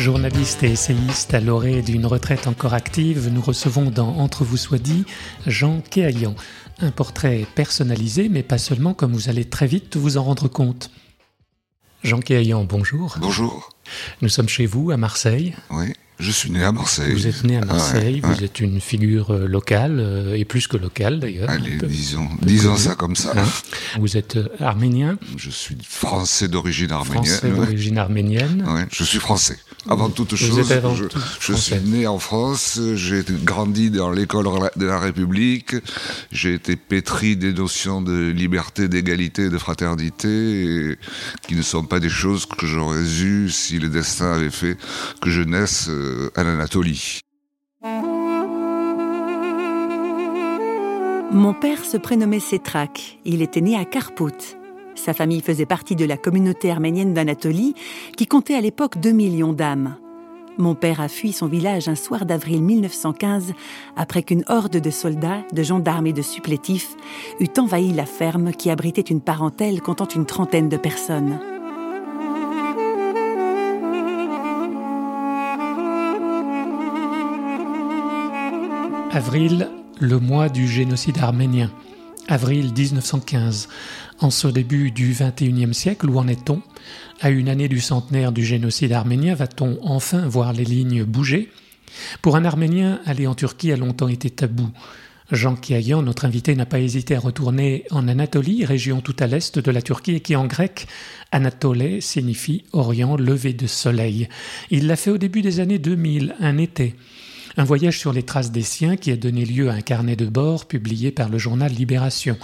Journaliste et essayiste à l'orée d'une retraite encore active, nous recevons dans Entre vous soit dit Jean Kéaillan. Un portrait personnalisé, mais pas seulement, comme vous allez très vite vous en rendre compte. Jean Kéaillan, bonjour. Bonjour. Nous sommes chez vous, à Marseille. Oui. Je suis né à Marseille. Vous êtes né à Marseille, vous êtes une figure euh, locale, euh, et plus que locale d'ailleurs. Allez, disons, disons ça comme ça. Hein vous êtes euh, arménien Je suis français d'origine arménienne. Français d'origine arménienne Oui, je suis français. Avant toute chose, je, je suis né en France, j'ai grandi dans l'école de la République, j'ai été pétri des notions de liberté, d'égalité, de fraternité, qui ne sont pas des choses que j'aurais eues si le destin avait fait que je naisse à l'Anatolie. Mon père se prénommait Sétrak. Il était né à Karpout. Sa famille faisait partie de la communauté arménienne d'Anatolie, qui comptait à l'époque 2 millions d'âmes. Mon père a fui son village un soir d'avril 1915 après qu'une horde de soldats, de gendarmes et de supplétifs eût envahi la ferme qui abritait une parentèle comptant une trentaine de personnes. Avril, le mois du génocide arménien. Avril 1915. En ce début du XXIe siècle, où en est-on? À une année du centenaire du génocide arménien, va-t-on enfin voir les lignes bouger? Pour un Arménien, aller en Turquie a longtemps été tabou. Jean Kiayan, notre invité, n'a pas hésité à retourner en Anatolie, région tout à l'est de la Turquie, et qui en grec, Anatole signifie Orient levé de soleil. Il l'a fait au début des années 2000, un été. Un voyage sur les traces des siens qui a donné lieu à un carnet de bord publié par le journal Libération.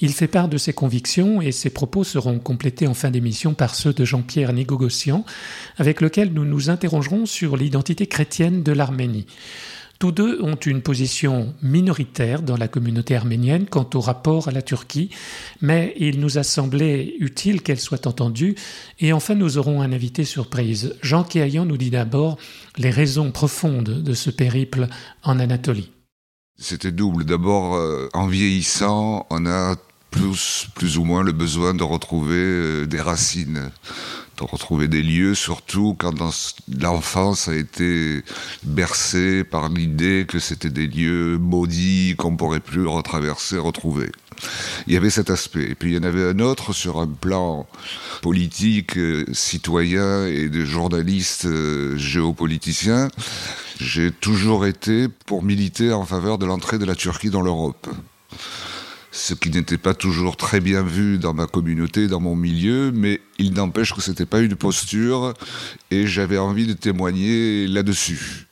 Il fait part de ses convictions et ses propos seront complétés en fin d'émission par ceux de Jean-Pierre Nigogossian, avec lequel nous nous interrogerons sur l'identité chrétienne de l'Arménie. Tous deux ont une position minoritaire dans la communauté arménienne quant au rapport à la Turquie, mais il nous a semblé utile qu'elle soit entendue. Et enfin, nous aurons un invité surprise. Jean Kéayan nous dit d'abord les raisons profondes de ce périple en Anatolie. C'était double. D'abord, euh, en vieillissant, on a plus, ou moins le besoin de retrouver euh, des racines de retrouver des lieux, surtout quand l'enfance a été bercée par l'idée que c'était des lieux maudits qu'on pourrait plus retraverser, retrouver. Il y avait cet aspect. Et puis il y en avait un autre sur un plan politique, euh, citoyen et de journaliste euh, géopoliticien. J'ai toujours été pour militer en faveur de l'entrée de la Turquie dans l'Europe ce qui n'était pas toujours très bien vu dans ma communauté, dans mon milieu, mais il n'empêche que c'était pas une posture et j'avais envie de témoigner là-dessus.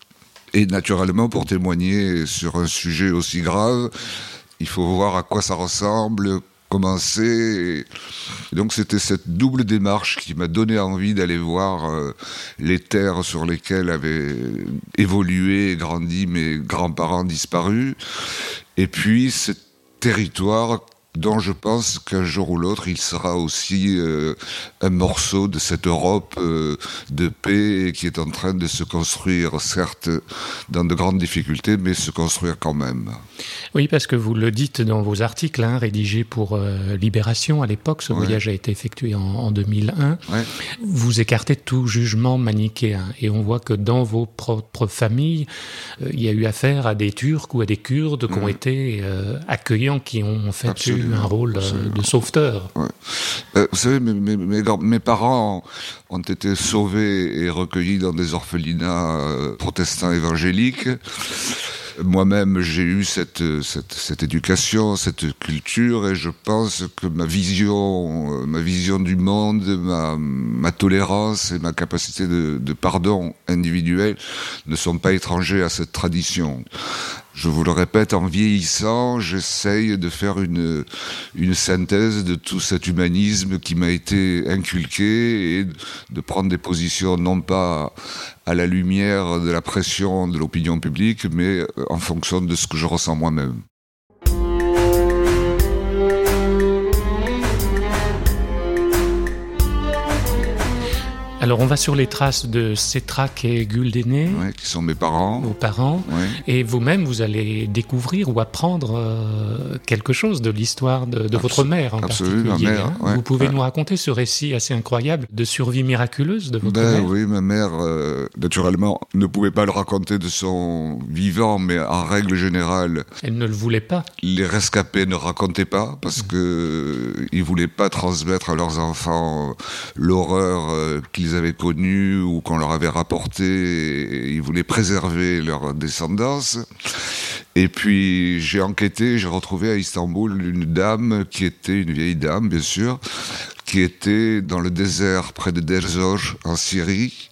Et naturellement, pour témoigner sur un sujet aussi grave, il faut voir à quoi ça ressemble, commencer. Et donc c'était cette double démarche qui m'a donné envie d'aller voir euh, les terres sur lesquelles avaient évolué et grandi mes grands-parents disparus. Et puis cette territoire dont je pense qu'un jour ou l'autre, il sera aussi euh, un morceau de cette Europe euh, de paix qui est en train de se construire, certes dans de grandes difficultés, mais se construire quand même. Oui, parce que vous le dites dans vos articles hein, rédigés pour euh, Libération à l'époque, ce voyage a été effectué en, 2001. Vous écartez tout jugement manichéen. Et on voit que dans vos propres familles, il y a eu affaire à des Turcs ou à des Kurdes qui ont été accueillants, qui ont fait eu un rôle euh, de sauveteur. Euh, vous savez, mes, mes, parents ont été sauvés et recueillis dans des orphelinats euh, protestants évangéliques. Moi-même, j'ai eu cette, cette, cette, éducation, cette culture, et je pense que ma vision, ma vision du monde, ma, ma tolérance et ma capacité de, de pardon individuel ne sont pas étrangers à cette tradition je vous le répète, en vieillissant, j'essaye de faire une, une synthèse de tout cet humanisme qui m'a été inculqué et de prendre des positions non pas à la lumière de la pression de l'opinion publique, mais en fonction de ce que je ressens moi-même. Alors on va sur les traces de Cétrac et Guldené, ouais, qui sont mes parents. vos parents, Ouais. et vous-même vous allez découvrir ou apprendre euh, quelque chose de l'histoire de, votre mère en absolument, particulier. ma mère, hein. ouais, vous pouvez nous raconter ce récit assez incroyable de survie miraculeuse de votre Ben mère oui, ma mère, euh, naturellement, ne pouvait pas le raconter de son vivant, mais en règle générale, Elle ne le voulait pas. les rescapés ne racontaient pas parce que euh, ils voulaient pas transmettre à leurs enfants l'horreur euh, avaient connue ou qu'on leur avait rapportée. Et ils voulaient préserver leur descendance. Et puis j'ai enquêté, j'ai retrouvé à Istanbul une dame qui était une vieille dame, bien sûr, qui était dans le désert près de Derzoj en Syrie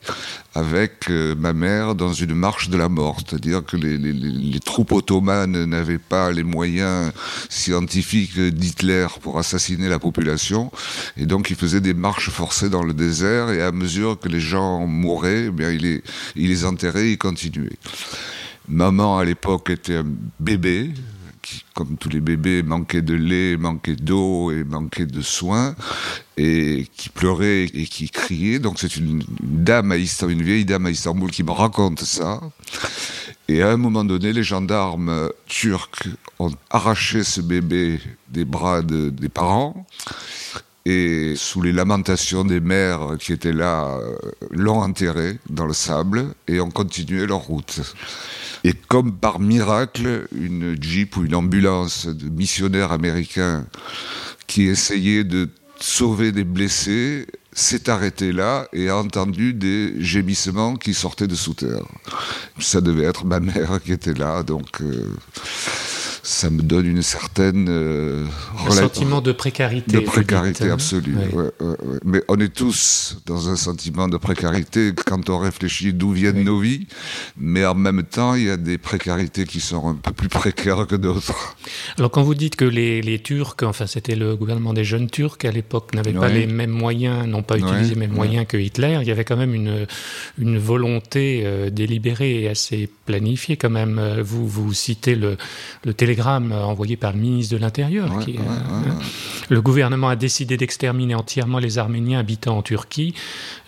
avec euh, ma mère dans une marche de la mort, c'est-à-dire que les, troupes ottomanes n'avaient pas les moyens scientifiques d'Hitler pour assassiner la population, et donc ils faisaient des marches forcées dans le désert, et à mesure que les gens mouraient, eh bien, il les, il les enterrait, ils continuaient. Maman, à l'époque, était un bébé, qui, comme tous les bébés, manquait de lait, manquait d'eau et manquait de soins, et qui pleurait et qui criait. Donc c'est une, dame à Istanbul, une vieille dame à Istanbul qui me raconte ça. Et à un moment donné, les gendarmes turcs ont arraché ce bébé des bras de- des parents. Et sous les lamentations des mères qui étaient là, euh, l'ont enterré dans le sable et ont continué leur route. Et comme par miracle, une jeep ou une ambulance de missionnaires américains qui essayait de sauver des blessés s'est arrêtée là et a entendu des gémissements qui sortaient de sous terre. Ça devait être ma mère qui était là, donc euh, ça me donne une certaine euh, Un sentiment de précarité. de précarité dites, hein. absolue. Ouais. ouais, ouais, ouais. Mais on est tous dans un sentiment de précarité quand on réfléchit d'où viennent nos vies. Mais en même temps, il y a des précarités qui sont un peu plus précaires que d'autres. Alors quand vous dites que les, les Turcs, enfin c'était le gouvernement des jeunes Turcs à l'époque, n'avaient pas les mêmes moyens, n'ont pas utilisé les mêmes moyens que Hitler, il y avait quand même une, une volonté euh, délibérée et assez planifiée quand même. Euh, Vous, vous citez le, le télégramme euh, envoyé par le ministre de l'Intérieur. Ouais, qui, ouais, euh, ouais. Le gouvernement a décidé d'exterminer entièrement les Arméniens habitant en Turquie.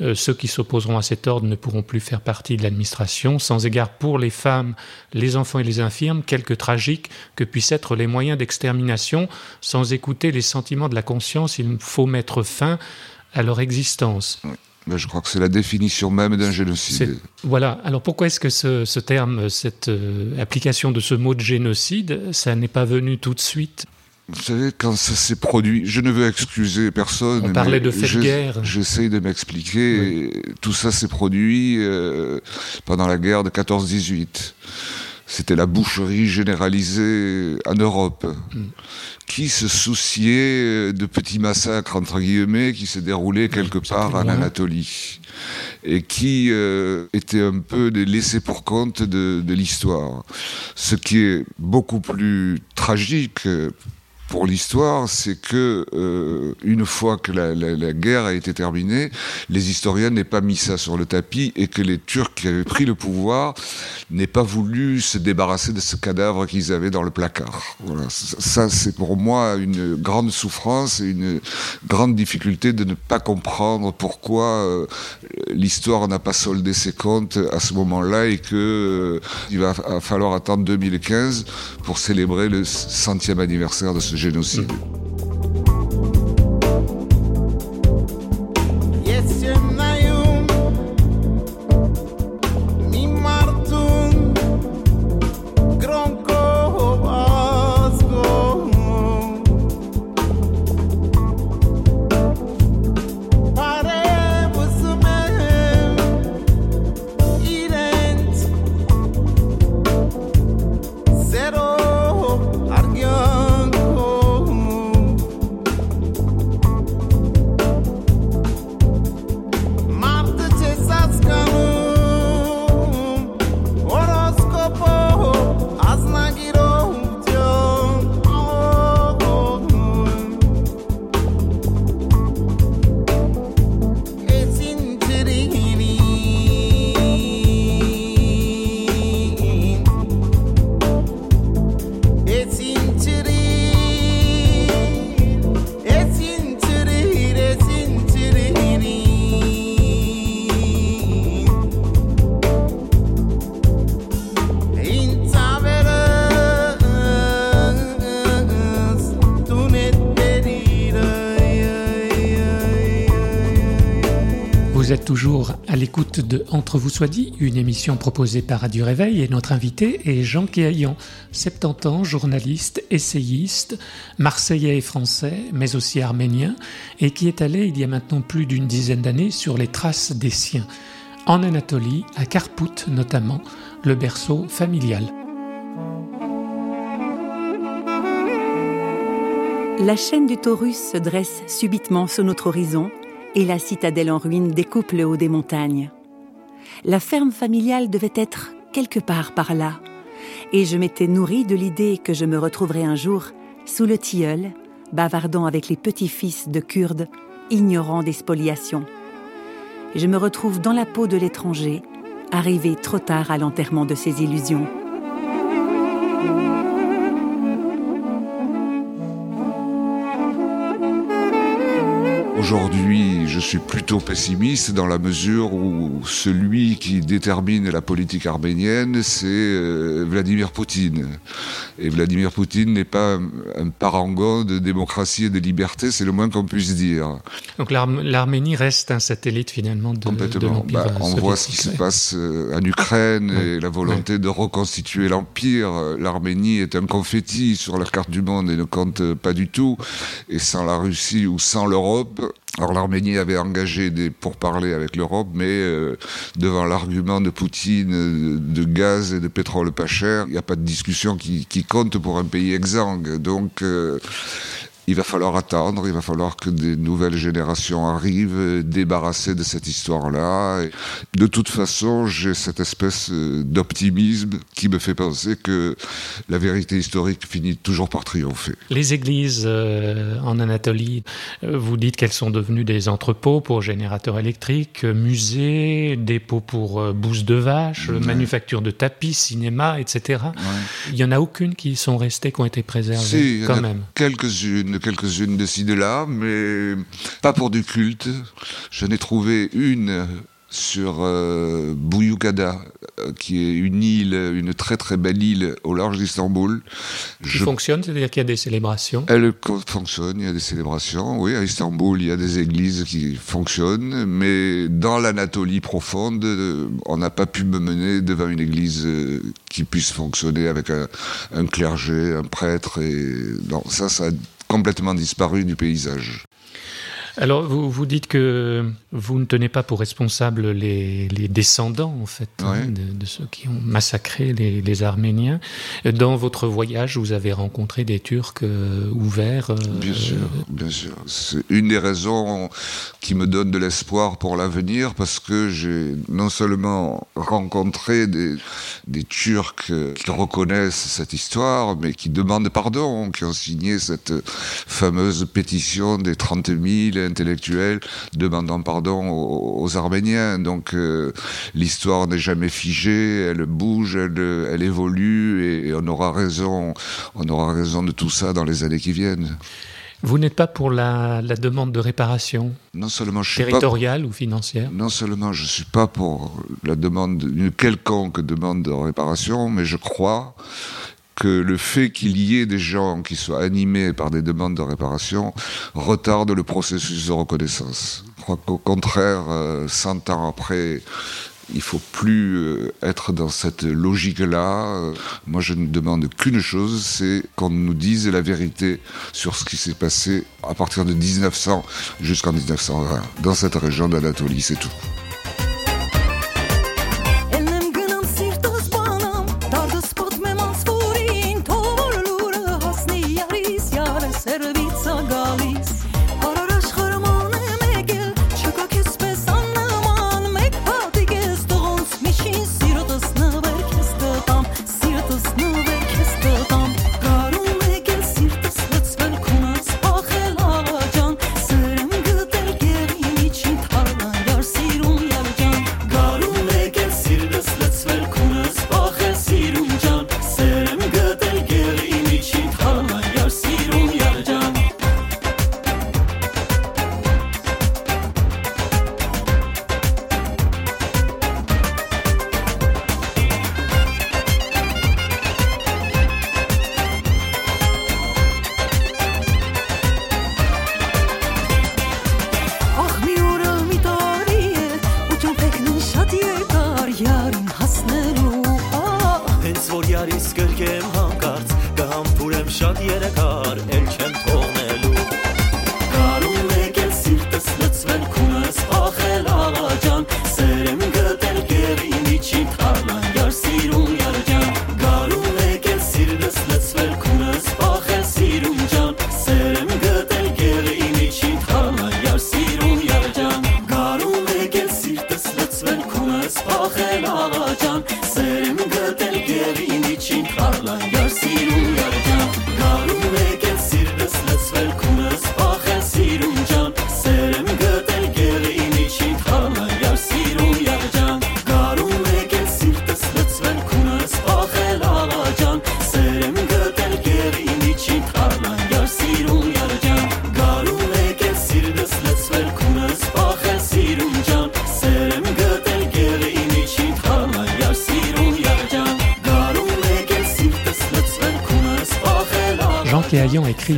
Euh, ceux qui s'opposeront à cet ordre ne pourront plus faire partie de l'administration, sans égard pour les femmes, les enfants et les infirmes, quelque tragiques que puissent être les moyens d'extermination, sans écouter les sentiments de la conscience, il faut mettre fin à leur existence. Ben, je crois que c'est la définition même d'un génocide. Voilà. Alors pourquoi est-ce que ce, ce terme, cette euh, application de ce mot de génocide, ça n'est pas venu tout de suite? Vous savez, quand ça s'est produit, je ne veux excuser personne. On parlait de fait de guerre. J'essaye de m'expliquer. Tout ça s'est produit euh, pendant la guerre de 14-18. C'était la boucherie généralisée en Europe. Mm. Qui se souciait de petits massacres, entre guillemets, qui se déroulaient quelque part en. Anatolie et qui euh, était un peu des laissés pour compte de, de l'histoire. Ce qui est beaucoup plus tragique pour l'histoire, c'est que euh, une fois que la, guerre a été terminée, les historiens n'aient pas mis ça sur le tapis et que les Turcs qui avaient pris le pouvoir n'aient pas voulu se débarrasser de ce cadavre qu'ils avaient dans le placard. Voilà. Ça, c'est pour moi une grande souffrance et une grande difficulté de ne pas comprendre pourquoi euh, l'histoire n'a pas soldé ses comptes à ce moment-là et que euh, il va fa- falloir attendre 2015 pour célébrer le centième anniversaire de ce génocide. Êtes toujours à l'écoute de Entre vous soit dit, une émission proposée par Radio Réveil et notre invité est Jean Quéaillan, 70 ans, journaliste, essayiste, marseillais et français, mais aussi arménien, et qui est allé il y a maintenant plus d'une dizaine d'années sur les traces des siens, en Anatolie, à Karpout notamment, le berceau familial. La chaîne du Taurus se dresse subitement sur notre horizon et la citadelle en ruine découpe le haut des montagnes. La ferme familiale devait être quelque part par là, et je m'étais nourrie de l'idée que je me retrouverais un jour sous le tilleul, bavardant avec les petits-fils de Kurdes, ignorant des spoliations. Je me retrouve dans la peau de l'étranger, arrivé trop tard à l'enterrement de ses illusions. Aujourd'hui, je suis plutôt pessimiste dans la mesure où celui qui détermine la politique arménienne, c'est euh, Vladimir Poutine. Et Vladimir Poutine n'est pas un, parangon de démocratie et de liberté, c'est le moins qu'on puisse dire. Donc l'Arm- l'Arménie reste un satellite finalement de, de Complètement. l'Empire Bah, on voit ce qui se passe euh, en Ukraine et la volonté de reconstituer l'Empire. L'Arménie est un confetti sur la carte du monde et ne compte pas du tout. Et sans la Russie ou sans l'Europe, alors l'Arménie avait engagé des pourparlers avec l'Europe, mais euh, devant l'argument de Poutine de gaz et de pétrole pas cher, il n'y a pas de discussion qui, qui compte pour un pays exsangue. Donc euh, il va falloir attendre, il va falloir que des nouvelles générations arrivent, euh, débarrassées de cette histoire-là. De toute façon, j'ai cette espèce euh, d'optimisme qui me fait penser que la vérité historique finit toujours par triompher. Les églises euh, en Anatolie, vous dites qu'elles sont devenues des entrepôts pour générateurs électriques, musées, dépôts pour euh, bousses de vaches, euh, Ouais. manufactures de tapis, cinéma, etc. Il n'y en a aucune qui sont restées, qui ont été préservées Si, quand même. Quelques-unes, quelques-unes de ci de là, mais pas pour du culte. J'en ai trouvé une sur euh, Buyukada, euh, qui est une île, une très très belle île au large d'Istanbul. Qui Je fonctionne, c'est-à-dire qu'il y a des célébrations. Elle fonctionne, il y a des célébrations. Oui, à Istanbul, il y a des églises qui fonctionnent, mais dans l'Anatolie profonde, euh, on n'a pas pu me mener devant une église euh, qui puisse fonctionner avec un, un clergé, un prêtre. Et non, ça, ça a complètement disparu du paysage. Alors, vous, vous dites que vous ne tenez pas pour responsables les, les descendants, en fait, hein, de, de ceux qui ont massacré les, les Arméniens. Dans votre voyage, vous avez rencontré des Turcs euh, ouverts. euh, Bien sûr, bien sûr. C'est une des raisons qui me donne de l'espoir pour l'avenir parce que j'ai non seulement rencontré des, des Turcs qui reconnaissent cette histoire, mais qui demandent pardon, qui ont signé cette fameuse pétition des 30 000 intellectuels demandant pardon aux, aux Arméniens. Donc euh, l'histoire n'est jamais figée, elle bouge, elle, elle évolue et, et on aura raison, on aura raison de tout ça dans les années qui viennent. Vous n'êtes pas pour la, la demande de réparation Non seulement je suis pas, territoriale ou financière? Non seulement je suis pas pour la demande, une quelconque demande de réparation, mais je crois que le fait qu'il y ait des gens qui soient animés par des demandes de réparation retarde le processus de reconnaissance. Je crois qu'au contraire, euh, 100 ans après, il faut plus euh, être dans cette logique-là. Euh, Moi, je ne demande qu'une chose, c'est qu'on nous dise la vérité sur ce qui s'est passé à partir de 1900 jusqu'en 1920 dans cette région d'Anatolie, c'est tout.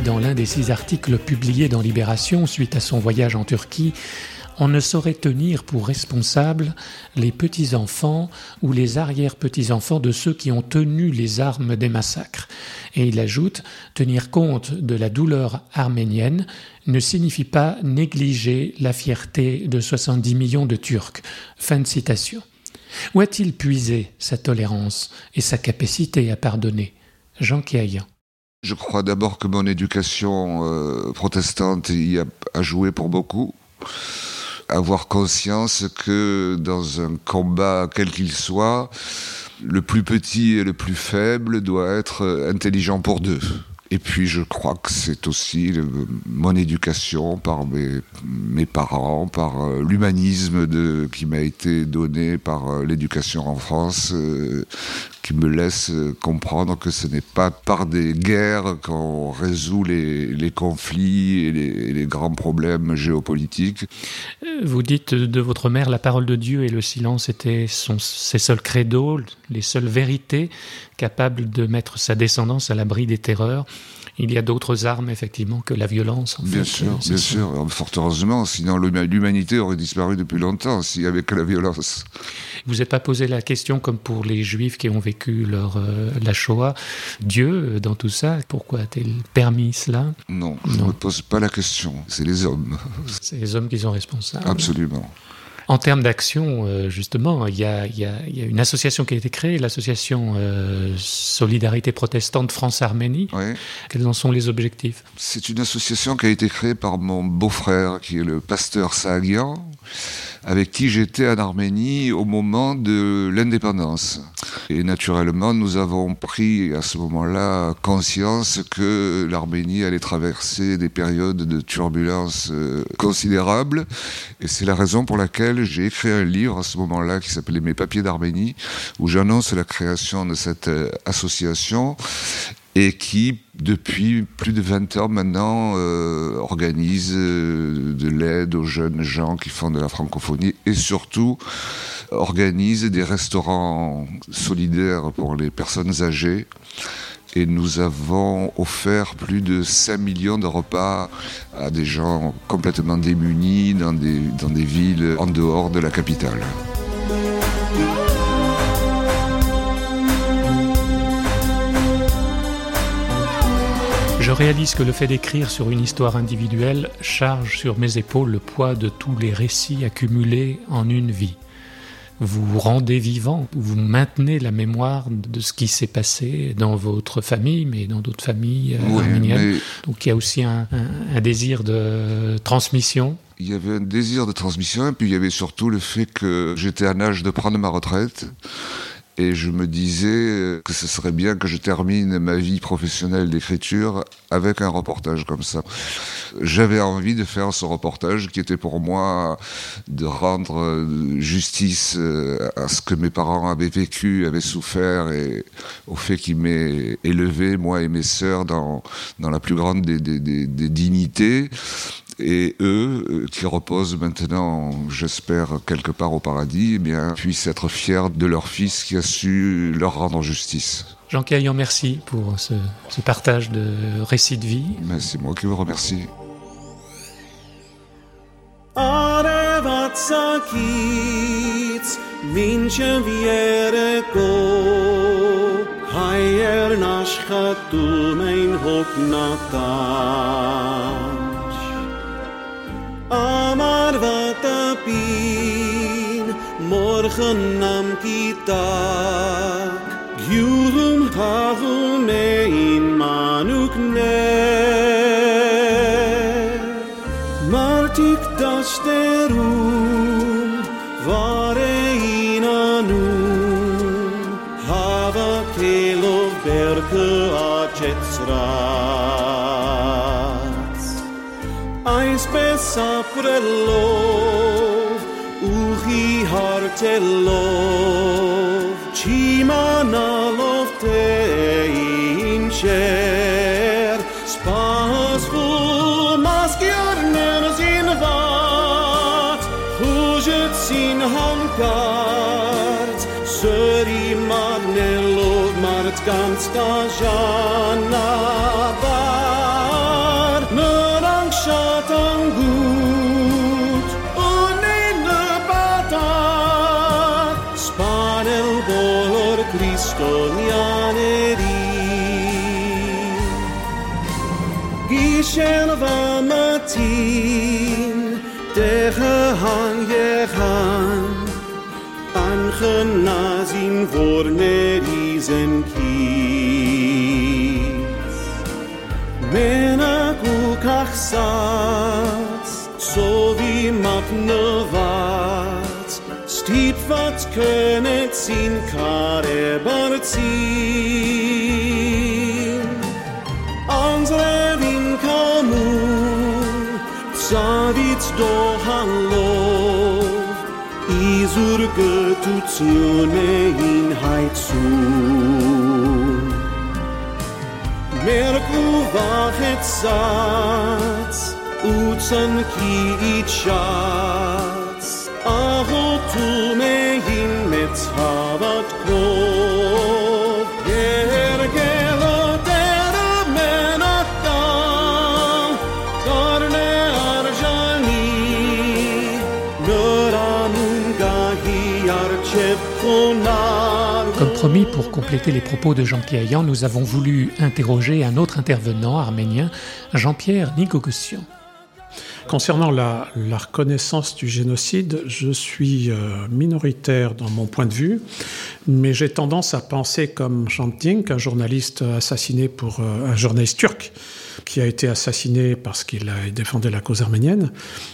Dans l'un des six articles publiés dans Libération suite à son voyage en Turquie On ne saurait tenir pour responsables les petits-enfants ou les arrière-petits-enfants de ceux qui ont tenu les armes des massacres. Et il ajoute Tenir compte de la douleur arménienne ne signifie pas négliger la fierté de 70 millions de Turcs. Fin de citation. Où a-t-il puisé sa tolérance et sa capacité à pardonner? Jean Kéayan. Je crois d'abord que mon éducation euh, protestante y a, joué pour beaucoup. Avoir conscience que dans un combat quel qu'il soit, le plus petit et le plus faible doit être intelligent pour deux. Et puis je crois que c'est aussi mon éducation par mes, parents, par euh, l'humanisme qui m'a été donné par euh, l'éducation en France, euh, qui me laisse euh, comprendre que ce n'est pas par des guerres qu'on résout les, conflits et les, grands problèmes géopolitiques. Vous dites de votre mère, la parole de Dieu et le silence étaient son, ses seuls credos, les seules vérités capables de mettre sa descendance à l'abri des terreurs. Il y a d'autres armes, effectivement, que la violence. en Bien fait. sûr, bien sûr, fort heureusement, sinon l'huma- l'humanité aurait disparu depuis longtemps s'il n'y avait que la violence. Vous n'êtes pas posé la question, comme pour les Juifs qui ont vécu leur, euh, la Shoah, Dieu, euh, dans tout ça, pourquoi a-t-il permis cela? Non, je ne me pose pas la question, c'est les hommes, C'est les hommes qui sont responsables. absolument. En termes d'action, euh, justement, il y, a, il y a- il y a une association qui a été créée, l'association euh, Solidarité protestante France-Arménie. Quels en sont les objectifs? C'est une association qui a été créée par mon beau-frère, qui est le pasteur Saagian, avec qui j'étais en Arménie au moment de l'indépendance. Et naturellement, nous avons pris à ce moment-là conscience que l'Arménie allait traverser des périodes de turbulences euh, considérables. Et c'est la raison pour laquelle j'ai écrit un livre à ce moment-là qui s'appelait Mes papiers d'Arménie, où j'annonce la création de cette euh, association et qui, depuis plus de 20 ans maintenant, euh, organise euh, de l'aide aux jeunes gens qui font de la francophonie et surtout organise des restaurants solidaires pour les personnes âgées. Et nous avons offert plus de 5 millions de repas à des gens complètement démunis dans des, dans des villes en dehors de la capitale. Je réalise que le fait d'écrire sur une histoire individuelle charge sur mes épaules le poids de tous les récits accumulés en une vie. Vous vous rendez vivant, vous maintenez la mémoire de ce qui s'est passé dans votre famille, mais dans d'autres familles euh, Oui, arméniennes. mais Donc il y a aussi un, un- un désir de transmission. Il y avait un désir de transmission, et puis il y avait surtout le fait que j'étais en âge de prendre ma retraite. Et je me disais que ce serait bien que je termine ma vie professionnelle d'écriture avec un reportage comme ça. J'avais envie de faire ce reportage qui était pour moi de rendre justice euh, à ce que mes parents avaient vécu, avaient souffert et au fait qu'ils m'aient élevé, moi et mes sœurs, dans, dans la plus grande des- des dignités et eux, euh, qui reposent maintenant, j'espère, quelque part au paradis, eh bien, puissent être fiers de leur fils qui a su leur rendre justice. Jean Caillon, merci pour ce, partage de récits de vie. C'est moi qui vous remercie. Ein আমার watapin morgen nam kita. Gyurum havum ein manuk kurello, uhi hartello. skolnianeri Gishen va matin de han ye han an khnazin vor nerizen ki Men a ku khsat so vi mat nevat stit vat kenet sin kar կարեբարցին անձրևին կամում ծավից դողանլով իզուր գտություն էին հայցում մերկու վախեցած ու ծնկի իջած աղոթում էին մեծ հավատքով Pour compléter les propos de Jean Piaillan, nous avons voulu interroger un autre intervenant arménien, Jean-Pierre Nigogossian. Concernant la, reconnaissance du génocide, je suis euh, minoritaire dans mon point de vue, mais j'ai tendance à penser comme Jean Tink, un journaliste assassiné pour euh, un journaliste turc qui a été assassiné parce qu'il a défendu la cause arménienne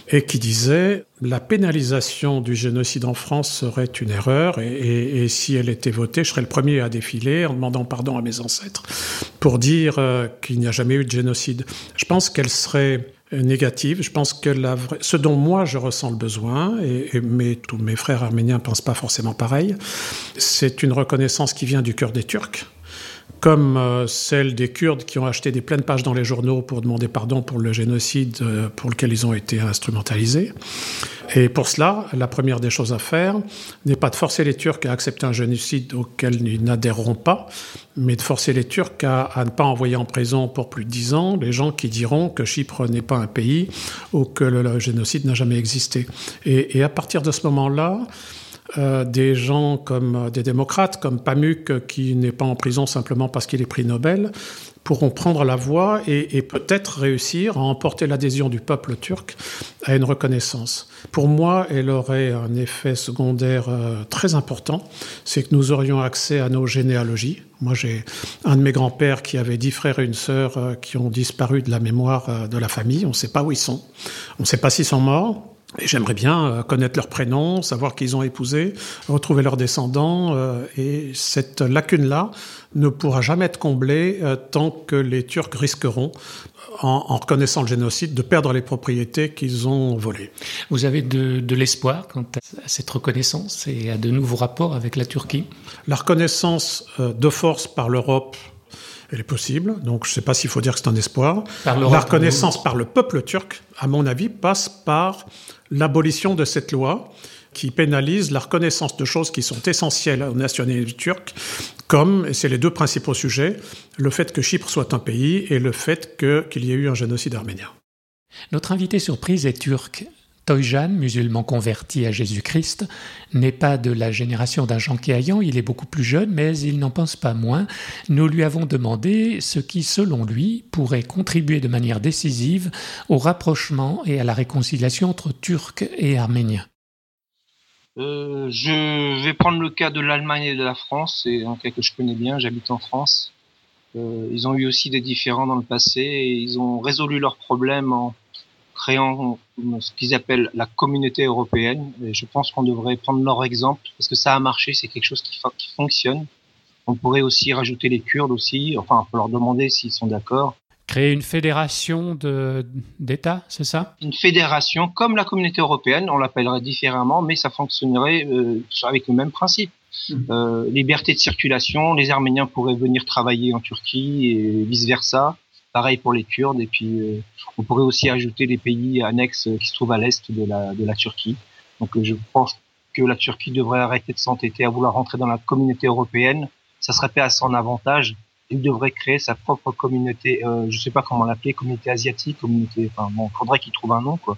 et qui disait la pénalisation du génocide en France serait une erreur et, si elle était votée, je serais le premier à défiler en demandant pardon à mes ancêtres pour dire euh, qu'il n'y a jamais eu de génocide. Je pense qu'elle serait négative. Je pense que ce dont moi je ressens le besoin, et, et mes- tous mes frères arméniens ne pensent pas forcément pareil, c'est une reconnaissance qui vient du cœur des Turcs comme euh, celle des Kurdes qui ont acheté des pleines pages dans les journaux pour demander pardon pour le génocide euh, pour lequel ils ont été instrumentalisés. Et pour cela, la première des choses à faire n'est pas de forcer les Turcs à accepter un génocide auquel ils n'adhéreront pas, mais de forcer les Turcs à, ne pas envoyer en prison pour plus de dix ans les gens qui diront que Chypre n'est pas un pays ou que le, génocide n'a jamais existé. Et à partir de ce moment-là, euh, des gens comme euh, des démocrates, comme Pamuk, euh, qui n'est pas en prison simplement parce qu'il est prix Nobel, pourront prendre la voie et, peut-être réussir à emporter l'adhésion du peuple turc à une reconnaissance. Pour moi, elle aurait un effet secondaire très important, c'est que nous aurions accès à nos généalogies. Moi, j'ai un de mes grands-pères qui avait dix frères et une sœur qui ont disparu de la mémoire de la famille. On ne sait pas où ils sont. On ne sait pas s'ils sont morts. Et j'aimerais bien euh, connaître leurs prénoms, savoir qui ils ont épousé, retrouver leurs descendants. euh, et cette lacune-là ne pourra jamais être comblée euh, tant que les Turcs risqueront, en, en reconnaissant le génocide, de perdre les propriétés qu'ils ont volées. Vous avez de, de l'espoir quant à cette reconnaissance et à de nouveaux rapports avec la Turquie? La reconnaissance de force par l'Europe, elle est possible. Donc je ne sais pas s'il faut dire que c'est un espoir. Par La reconnaissance par le peuple turc, à mon avis, passe par l'abolition de cette loi qui pénalise la reconnaissance de choses qui sont essentielles au nationalisme turc, comme, et c'est les deux principaux sujets, le fait que Chypre soit un pays et le fait qu'il y ait eu un génocide arménien. Notre invité surprise est turc. Toyjan, musulman converti à Jésus-Christ, n'est pas de la génération d'un Jean Kéayan, il est beaucoup plus jeune, mais il n'en pense pas moins. Nous lui avons demandé ce qui, selon lui, pourrait contribuer de manière décisive au rapprochement et à la réconciliation entre Turcs et Arméniens. Euh, je vais prendre le cas de l'Allemagne et de la France, c'est un cas que je connais bien, j'habite en France. Euh, ils ont eu aussi des différends dans le passé et ils ont résolu leurs problèmes en créant ce qu'ils appellent la communauté européenne. Et je pense qu'on devrait prendre leur exemple parce que ça a marché, c'est quelque chose qui, qui fonctionne. On pourrait aussi rajouter les Kurdes aussi, enfin, on peut leur demander s'ils sont d'accord. Créer une fédération d'États, c'est ça? Une fédération comme la communauté européenne, on l'appellerait différemment, mais ça fonctionnerait euh, avec le même principe. Mmh. Euh, liberté de circulation, les Arméniens pourraient venir travailler en Turquie et vice-versa. Pareil pour les Kurdes. Et puis, euh, on pourrait aussi ajouter les pays annexes qui se trouvent à l'est de la, de la Turquie. Donc, je pense que la Turquie devrait arrêter de s'entêter à vouloir rentrer dans la communauté européenne. Ça serait pas à son avantage il devrait créer sa propre communauté, euh, je sais pas comment l'appeler, communauté asiatique, communauté, enfin bon, faudrait qu'il trouve un nom quoi.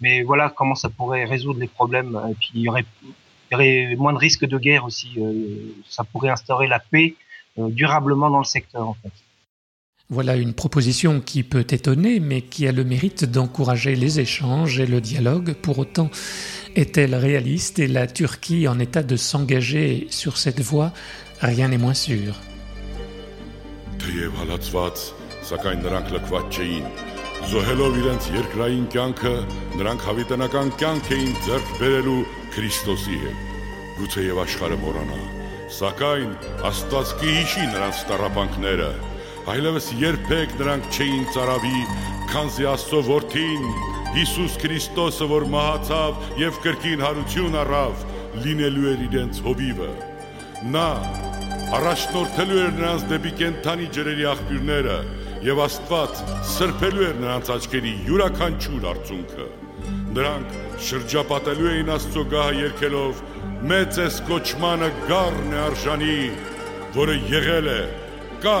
Mais voilà comment ça pourrait résoudre les problèmes. Et puis il y aurait, il y aurait moins de risques de guerre aussi. Euh, ça pourrait instaurer la paix euh, durablement dans le secteur en fait. Voilà une proposition qui peut étonner, mais qui a le mérite d'encourager les échanges et le dialogue. Pour autant, est-elle réaliste et la Turquie en état de s'engager sur cette voie? Rien n'est moins sûr. Այլևս երբեք նրանք չէին ծարավի, քանզի Աստծո որդին Հիսուս Քրիստոսը, որ մահացավ եւ կրկին հարություն առավ, լինելու էր իրենց հովիվը։ Նա առաջնորդելու էր նրանց դեպի կենթանի ջրերի աղբյուրները եւ Աստված սրբելու էր նրանց աչքերի յուրաքանչյուր արցունքը։ Նրանք շրջապատելու էին Աստծո գահը երկելով մեծ է կոչմանը գառն է արժանի, որը եղել է, կա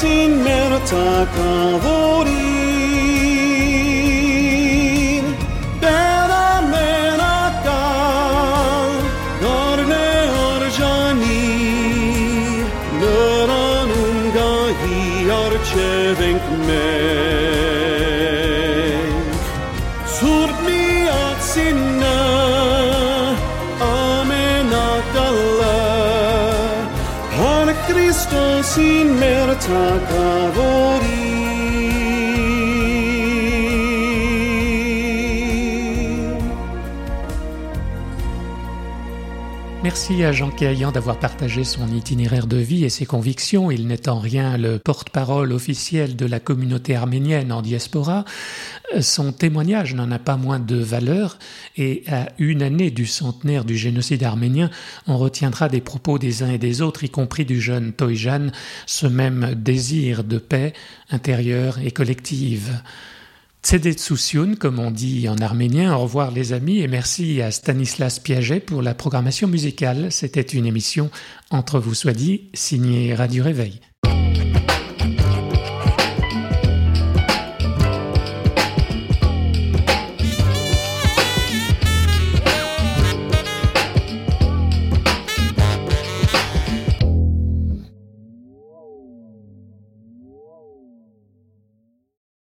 sin meno ta talk Merci à Jean Kéayan d'avoir partagé son itinéraire de vie et ses convictions. Il n'est en rien le porte-parole officiel de la communauté arménienne en diaspora. Son témoignage n'en a pas moins de valeur et à une année du centenaire du génocide arménien, on retiendra des propos des uns et des autres, y compris du jeune Toyjan, ce même désir de paix intérieure et collective. Tsedetsusyun, comme on dit en arménien. Au revoir les amis et merci à Stanislas Piaget pour la programmation musicale. C'était une émission Entre vous soit dit, signée Radio Réveil.